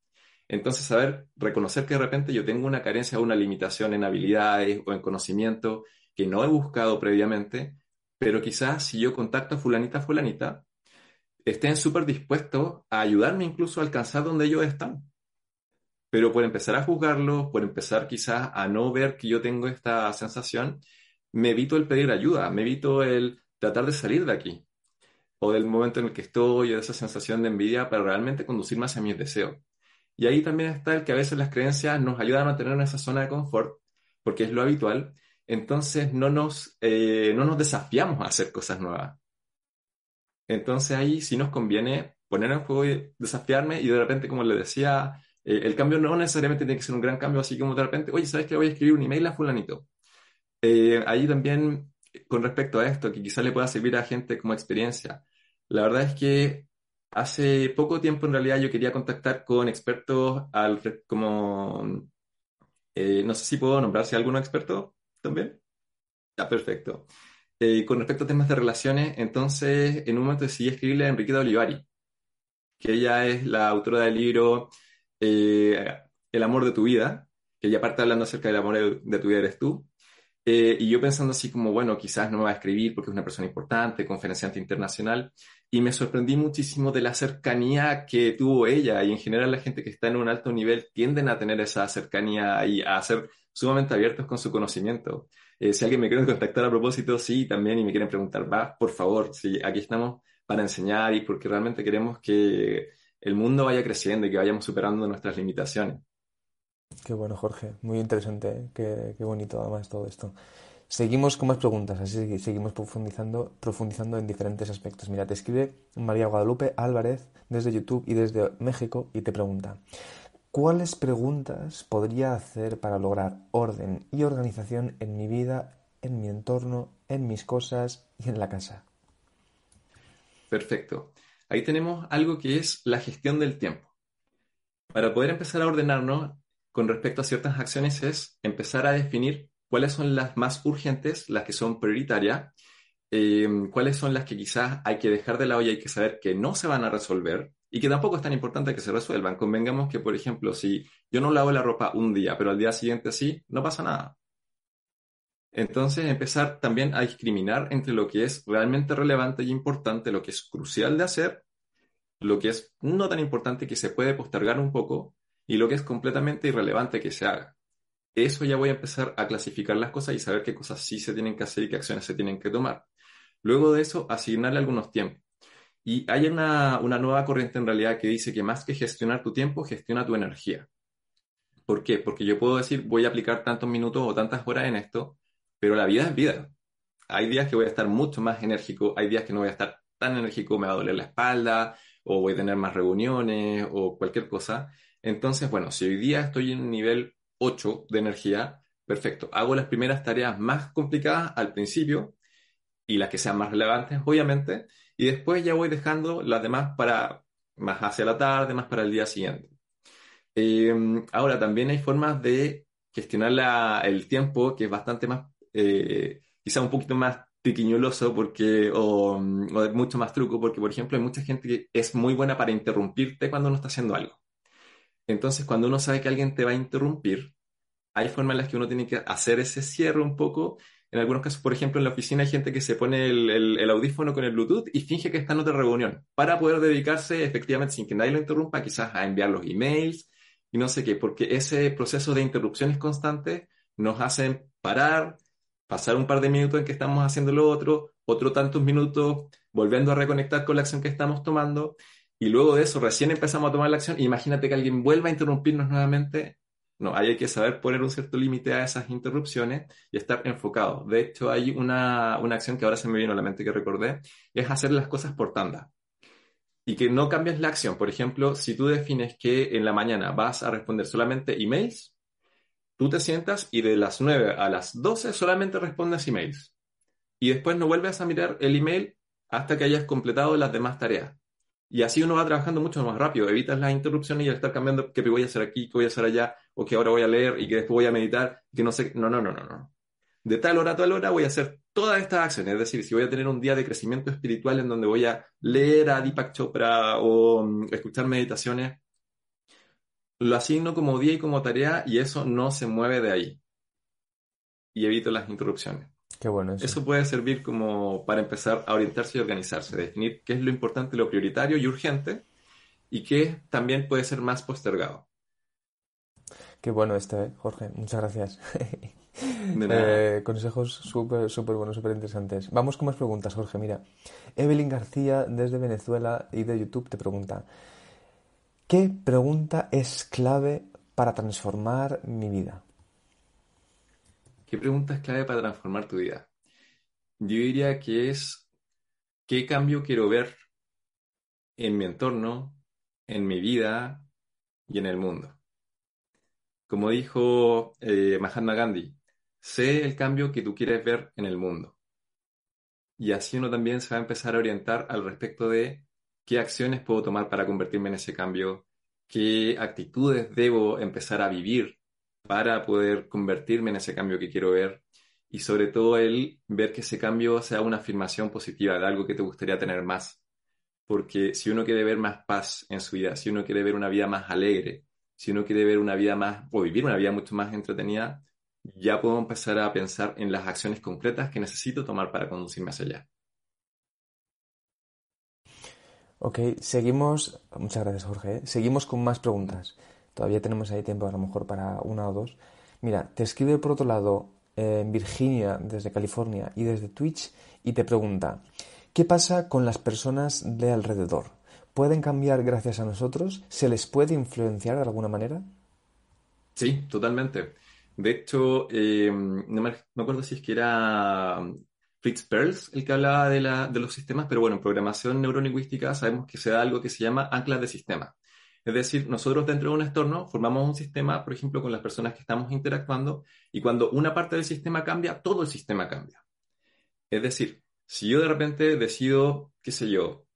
Entonces, saber, reconocer que de repente yo tengo una carencia o una limitación en habilidades o en conocimiento que no he buscado previamente pero quizás si yo contacto a fulanita, fulanita, estén súper dispuestos a ayudarme incluso a alcanzar donde ellos están. Pero por empezar a juzgarlos, por empezar quizás a no ver que yo tengo esta sensación, me evito el pedir ayuda, me evito el tratar de salir de aquí, o del momento en el que estoy, o de esa sensación de envidia, para realmente conducirme hacia mis deseos. Y ahí también está el que a veces las creencias nos ayudan a mantener en esa zona de confort, porque es lo habitual, entonces no nos, eh, no nos desafiamos a hacer cosas nuevas. Entonces ahí sí nos conviene poner en juego y desafiarme y de repente, como le decía, eh, el cambio no necesariamente tiene que ser un gran cambio, así como de repente, oye, ¿sabes que voy a escribir un email a fulanito? Eh, ahí también, con respecto a esto, que quizás le pueda servir a gente como experiencia, la verdad es que hace poco tiempo en realidad yo quería contactar con expertos al, como, no sé si puedo nombrar si alguno experto también. Ya, perfecto. Eh, con respecto a temas de relaciones, entonces en un momento decidí escribirle a Enriqueta Olivari, que ella es la autora del libro eh, El amor de tu vida, que ella parte hablando acerca del amor de tu vida eres tú. Eh, y yo pensando así como, bueno, quizás no me va a escribir porque es una persona importante, conferenciante internacional, y me sorprendí muchísimo de la cercanía que tuvo ella, y en general la gente que está en un alto nivel tienden a tener esa cercanía y a ser sumamente abiertos con su conocimiento. Eh, si alguien me quiere contactar a propósito, sí, también, y me quieren preguntar, va, por favor, sí, aquí estamos para enseñar y porque realmente queremos que el mundo vaya creciendo y que vayamos superando nuestras limitaciones. Qué bueno, Jorge. Muy interesante. ¿eh? Qué, qué, bonito además todo esto. Seguimos con más preguntas, así seguimos profundizando, profundizando en diferentes aspectos. Mira, te escribe María Guadalupe Álvarez desde YouTube y desde México y te pregunta, ¿cuáles preguntas podría hacer para lograr orden y organización en mi vida, en mi entorno, en mis cosas y en la casa? Perfecto. Ahí tenemos algo que es la gestión del tiempo. Para poder empezar a ordenarnos, con respecto a ciertas acciones es empezar a definir cuáles son las más urgentes, las que son prioritarias, eh, cuáles son las que quizás hay que dejar de lado y hay que saber que no se van a resolver y que tampoco es tan importante que se resuelvan. Convengamos que, por ejemplo, si yo no lavo la ropa un día, pero al día siguiente sí, no pasa nada. Entonces, empezar también a discriminar entre lo que es realmente relevante y importante, lo que es crucial de hacer, lo que es no tan importante que se puede postergar un poco y lo que es completamente irrelevante que se haga. Eso ya voy a empezar a clasificar las cosas y saber qué cosas sí se tienen que hacer y qué acciones se tienen que tomar. Luego de eso, asignarle algunos tiempos. Y hay una, una nueva corriente en realidad que dice que más que gestionar tu tiempo, gestiona tu energía. ¿Por qué? Porque yo puedo decir, voy a aplicar tantos minutos o tantas horas en esto, pero la vida es vida. Hay días que voy a estar mucho más enérgico, hay días que no voy a estar tan enérgico, me va a doler la espalda, o voy a tener más reuniones, o cualquier cosa. Entonces, bueno, si hoy día estoy en nivel 8 de energía, perfecto. Hago las primeras tareas más complicadas al principio y las que sean más relevantes, obviamente, y después ya voy dejando las demás para más hacia la tarde, más para el día siguiente. Em, ahora, también hay formas de gestionar el tiempo que es bastante más, eh, quizá un poquito más pequeñuloso porque, o, o, mucho más truco, porque, por ejemplo, hay mucha gente que es muy buena para interrumpirte cuando uno está haciendo algo. Entonces, cuando uno sabe que alguien te va a interrumpir, hay formas en las que uno tiene que hacer ese cierre un poco. En algunos casos, por ejemplo, en la oficina hay gente que se pone el, audífono con el Bluetooth y finge que está en otra reunión para poder dedicarse efectivamente, sin que nadie lo interrumpa, quizás a enviar los emails y no sé qué, porque ese proceso de interrupciones constantes nos hacen parar, pasar un par de minutos en que estamos haciendo lo otro, otro tantos minutos volviendo a reconectar con la acción que estamos tomando, y luego de eso recién empezamos a tomar la acción, imagínate que alguien vuelva a interrumpirnos nuevamente. No, hay que saber poner un cierto límite a esas interrupciones y estar enfocado. De hecho, hay una, una acción que ahora se me vino a la mente que recordé, es hacer las cosas por tanda y que no cambies la acción. Por ejemplo, si tú defines que en la mañana vas a responder solamente emails, tú te sientas y de las 9 a las 12 solamente respondes emails. Y después no vuelves a mirar el email hasta que hayas completado las demás tareas. Y así uno va trabajando mucho más rápido, evitas las interrupciones y al estar cambiando qué voy a hacer aquí, qué voy a hacer allá, o que ahora voy a leer y que después voy a meditar, que no sé, no, no, no, no, no. De tal hora a tal hora voy a hacer todas estas acciones. Es decir, si voy a tener un día de crecimiento espiritual en donde voy a leer a Deepak Chopra o mm, escuchar meditaciones, lo asigno como día y como tarea y eso no se mueve de ahí. Y evito las interrupciones. Qué bueno eso. Eso puede servir como para empezar a orientarse y organizarse, definir qué es lo importante, lo prioritario y urgente y qué también puede ser más postergado. Qué bueno este, ¿eh? Jorge. Muchas gracias. Eh, consejos súper, súper buenos, súper interesantes. Vamos con más preguntas, Jorge. Mira, Evelyn García desde Venezuela y de YouTube te pregunta, ¿qué pregunta es clave para transformar mi vida? ¿Qué pregunta es clave para transformar tu vida? Yo diría que es, ¿qué cambio quiero ver en mi entorno, en mi vida y en el mundo? Como dijo eh, Mahatma Gandhi, sé el cambio que tú quieres ver en el mundo. Y así uno también se va a empezar a orientar al respecto de qué acciones puedo tomar para convertirme en ese cambio, qué actitudes debo empezar a vivir para poder convertirme en ese cambio que quiero ver y sobre todo el ver que ese cambio sea una afirmación positiva de algo que te gustaría tener más. Porque si uno quiere ver más paz en su vida, si uno quiere ver una vida más alegre, si uno quiere ver una vida más o vivir una vida mucho más entretenida, ya puedo empezar a pensar en las acciones concretas que necesito tomar para conducirme hacia allá. Ok, seguimos. Muchas gracias, Jorge. ¿eh? Seguimos con más preguntas. Todavía tenemos ahí tiempo, a lo mejor, para una o dos. Mira, te escribe por otro lado eh, Virginia desde California y desde Twitch y te pregunta: ¿Qué pasa con las personas de alrededor? pueden cambiar gracias a nosotros? ¿Se les puede influenciar de alguna manera? Sí, totalmente. De hecho, eh, no, me, acuerdo si es que era Fritz Perls el que hablaba de, la, de los sistemas, pero bueno, en programación neurolingüística sabemos que se da algo que se llama anclas de sistema. Es decir, nosotros dentro de un entorno formamos un sistema, por ejemplo, con las personas que estamos interactuando, y cuando una parte del sistema cambia, todo el sistema cambia. Es decir, si yo de repente decido, qué sé yo,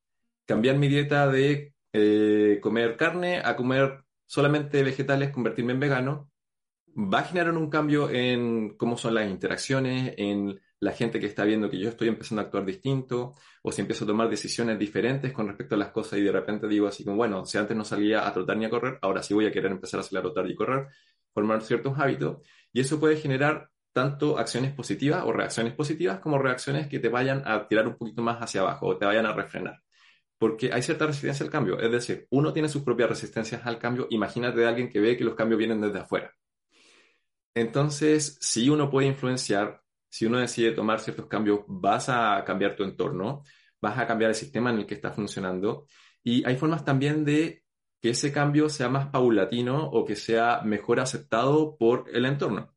cambiar mi dieta de eh, comer carne a comer solamente vegetales, convertirme en vegano, va a generar un cambio en cómo son las interacciones, en la gente que está viendo que yo estoy empezando a actuar distinto, o si empiezo a tomar decisiones diferentes con respecto a las cosas y de repente digo así como, bueno, si antes no salía a trotar ni a correr, ahora sí voy a querer empezar a salir a trotar y correr, formar ciertos hábitos, y eso puede generar tanto acciones positivas o reacciones positivas como reacciones que te vayan a tirar un poquito más hacia abajo o te vayan a refrenar. porque hay cierta resistencia al cambio. Es decir, uno tiene sus propias resistencias al cambio. Imagínate de alguien que ve que los cambios vienen desde afuera. Entonces, si uno puede influenciar, si uno decide tomar ciertos cambios, vas a cambiar tu entorno, vas a cambiar el sistema en el que está funcionando. Y hay formas también de que ese cambio sea más paulatino o que sea mejor aceptado por el entorno.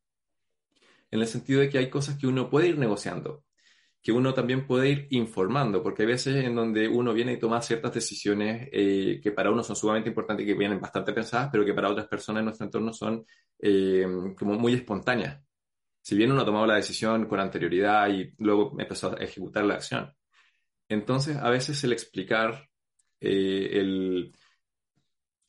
En el sentido de que hay cosas que uno puede ir negociando que uno también puede ir informando, porque hay veces en donde uno viene y toma ciertas decisiones eh, que para uno son sumamente importantes y que vienen bastante pensadas, pero que para otras personas en nuestro entorno son eh, como muy espontáneas. Si bien uno ha tomado la decisión con anterioridad y luego empezó a ejecutar la acción. Entonces, a veces el explicar, eh, el,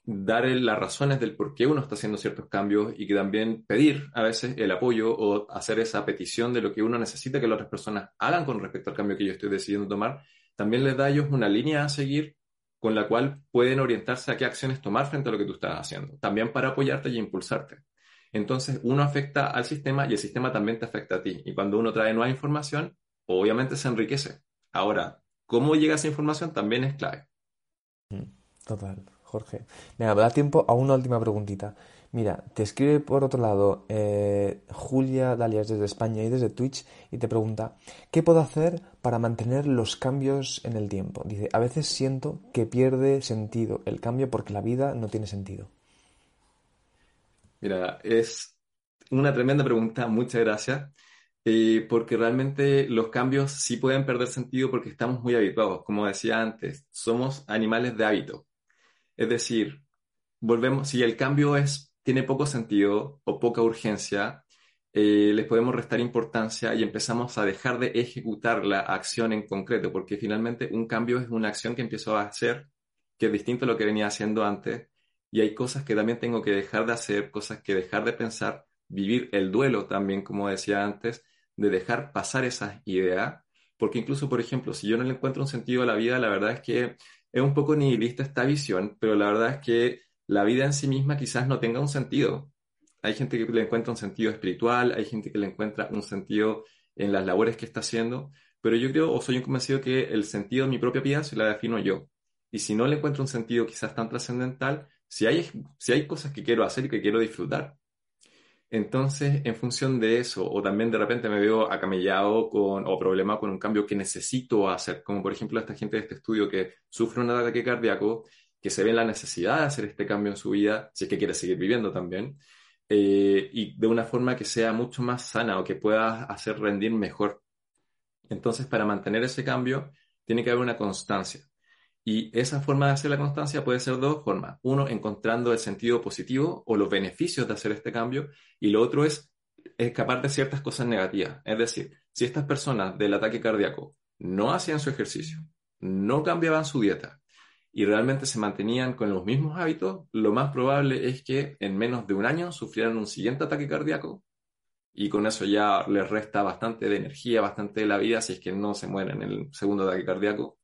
dar las razones del por qué uno está haciendo ciertos cambios y que también pedir a veces el apoyo o hacer esa petición de lo que uno necesita que las otras personas hagan con respecto al cambio que yo estoy decidiendo tomar, también les da a ellos una línea a seguir con la cual pueden orientarse a qué acciones tomar frente a lo que tú estás haciendo, también para apoyarte y impulsarte. Entonces, uno afecta al sistema y el sistema también te afecta a ti. Y cuando uno trae nueva información, obviamente se enriquece. Ahora, cómo llega esa información también es clave. Mm, total. Jorge. Venga, me da tiempo a una última preguntita. Mira, te escribe por otro lado eh, Julia Dalias desde España y desde Twitch y te pregunta, ¿qué puedo hacer para mantener los cambios en el tiempo? Dice, a veces siento que pierde sentido el cambio porque la vida no tiene sentido. Mira, es una tremenda pregunta, muchas gracias, eh, porque realmente los cambios sí pueden perder sentido porque estamos muy habituados. Como decía antes, somos animales de hábito. Es decir, volvemos, si el cambio es, tiene poco sentido o poca urgencia, eh, les podemos restar importancia y empezamos a dejar de ejecutar la acción en concreto, porque finalmente un cambio es una acción que empiezo a hacer, que es distinto a lo que venía haciendo antes, y hay cosas que también tengo que dejar de hacer, cosas que dejar de pensar, vivir el duelo también, como decía antes, de dejar pasar esas ideas, porque incluso, por ejemplo, si yo no le encuentro un sentido a la vida, la verdad es que es un poco nihilista esta visión, pero la verdad es que la vida en sí misma quizás no tenga un sentido. Hay gente que le encuentra un sentido espiritual, hay gente que le encuentra un sentido en las labores que está haciendo, pero yo creo o soy un convencido que el sentido de mi propia vida se la defino yo. Y si no le encuentro un sentido quizás tan trascendental, si hay, si hay cosas que quiero hacer y que quiero disfrutar, entonces, en función de eso, o también de repente me veo acamellado con, o problema con un cambio que necesito hacer, como por ejemplo esta gente de este estudio que sufre un ataque cardíaco, que se ve en la necesidad de hacer este cambio en su vida, si es que quiere seguir viviendo también, eh, y de una forma que sea mucho más sana o que pueda hacer rendir mejor. Entonces, para mantener ese cambio, tiene que haber una constancia. Y esa forma de hacer la constancia puede ser de dos formas. Uno, encontrando el sentido positivo o los beneficios de hacer este cambio. Y lo otro es escapar de ciertas cosas negativas. Es decir, si estas personas del ataque cardíaco no hacían su ejercicio, no cambiaban su dieta y realmente se mantenían con los mismos hábitos, lo más probable es que en menos de un año sufrieran un siguiente ataque cardíaco y con eso ya les resta bastante de energía, bastante de la vida si es que no se mueren en el segundo ataque cardíaco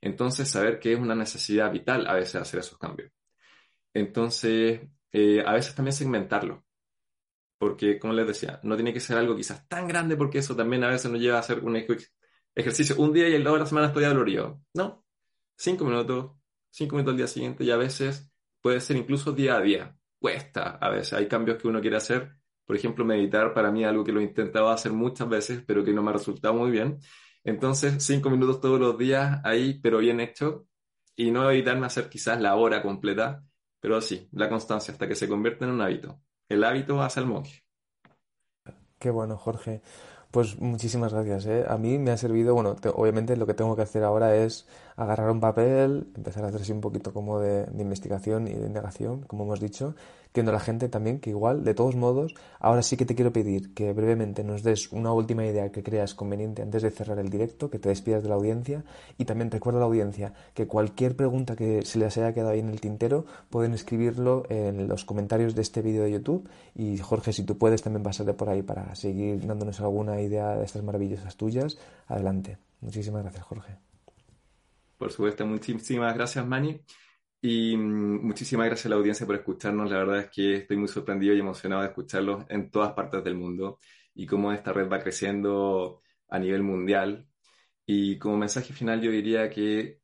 entonces, saber que es una necesidad vital a veces hacer esos cambios. Entonces, eh, a veces también segmentarlo. Porque, como les decía, no tiene que ser algo quizás tan grande porque eso también a veces nos lleva a hacer un ejercicio un día y el lado de la semana estoy dolorido. No, cinco minutos, cinco minutos al día siguiente y a veces puede ser incluso día a día. Cuesta a veces, hay cambios que uno quiere hacer. Por ejemplo, meditar para mí algo que lo he intentado hacer muchas veces, pero que no me ha resultado muy bien. Entonces, cinco minutos todos los días ahí, pero bien hecho, y no evitarme hacer quizás la hora completa, pero sí, la constancia hasta que se convierta en un hábito. El hábito hace el monje. Qué bueno, Jorge. Pues muchísimas gracias. ¿eh? A mí me ha servido, bueno, obviamente lo que tengo que hacer ahora es agarrar un papel, empezar a hacer así un poquito como de, investigación y de indagación, como hemos dicho, viendo a la gente también que igual, de todos modos, ahora sí que te quiero pedir que brevemente nos des una última idea que creas conveniente antes de cerrar el directo, que te despidas de la audiencia y también recuerda a la audiencia que cualquier pregunta que se les haya quedado ahí en el tintero pueden escribirlo en los comentarios de este vídeo de YouTube y Jorge, si tú puedes también pasarte por ahí para seguir dándonos alguna idea de estas maravillosas tuyas, adelante. Muchísimas gracias, Jorge. Por supuesto, muchísimas gracias, Mani. Y mm, muchísimas gracias a la audiencia por escucharnos. La verdad es que estoy muy sorprendido y emocionado de escucharlos en todas partes del mundo y cómo esta red va creciendo a nivel mundial. Y como mensaje final yo diría que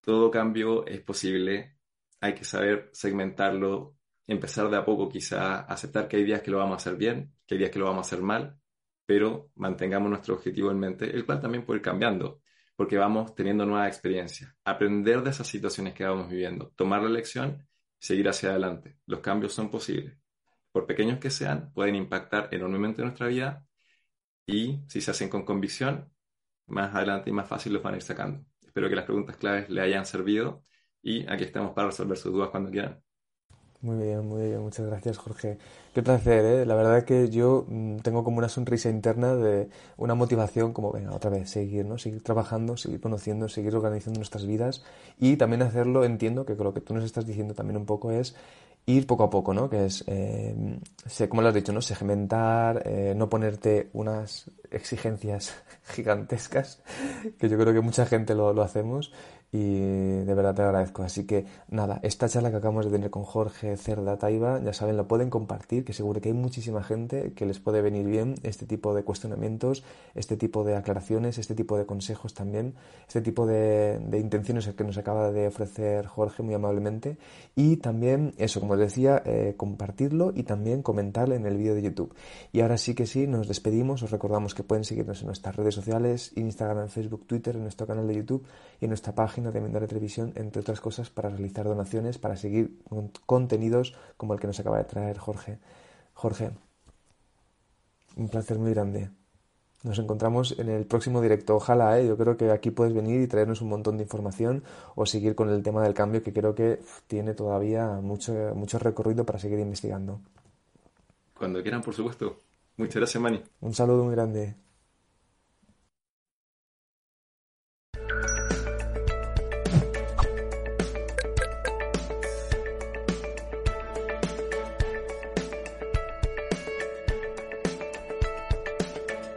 todo cambio es posible, hay que saber segmentarlo, empezar de a poco quizá, aceptar que hay días que lo vamos a hacer bien, que hay días que lo vamos a hacer mal, pero mantengamos nuestro objetivo en mente, el cual también puede ir cambiando, porque vamos teniendo nuevas experiencias, aprender de esas situaciones que vamos viviendo, tomar la lección, seguir hacia adelante. Los cambios son posibles. Por pequeños que sean, pueden impactar enormemente nuestra vida y si se hacen con convicción, más adelante y más fácil los van a ir sacando. Espero que las preguntas claves le hayan servido y aquí estamos para resolver sus dudas cuando quieran. Muy bien, muy bien, muchas gracias Jorge. Qué placer, ¿eh? La verdad que yo mm, tengo como una sonrisa interna de una motivación como, venga, otra vez, seguir, ¿no? Seguir trabajando, seguir conociendo, seguir organizando nuestras vidas y también hacerlo, entiendo que con lo que tú nos estás diciendo también un poco es ir poco a poco, ¿no? Que es, eh, como lo has dicho, ¿no? Segmentar, eh, no ponerte unas exigencias gigantescas, que yo creo que mucha gente lo, lo hacemos y de verdad te agradezco. Así que nada, esta charla que acabamos de tener con Jorge Cerda Taiba, ya saben, la pueden compartir, que seguro que hay muchísima gente que les puede venir bien este tipo de cuestionamientos, este tipo de aclaraciones, este tipo de consejos también, este tipo de, intenciones que nos acaba de ofrecer Jorge muy amablemente. Y también eso, como os decía, eh, compartirlo y también comentarle en el vídeo de YouTube. Y ahora sí que sí, nos despedimos, os recordamos que pueden seguirnos en nuestras redes sociales, Instagram, Facebook, Twitter, en nuestro canal de YouTube y en nuestra página de Mendoza Televisión, entre otras cosas, para realizar donaciones, para seguir contenidos como el que nos acaba de traer Jorge. Jorge, un placer muy grande. Nos encontramos en el próximo directo. Ojalá, ¿eh? yo creo que aquí puedes venir y traernos un montón de información o seguir con el tema del cambio que creo que tiene todavía mucho, mucho recorrido para seguir investigando. Cuando quieran, por supuesto. Muchas gracias, Mani. Un saludo muy grande.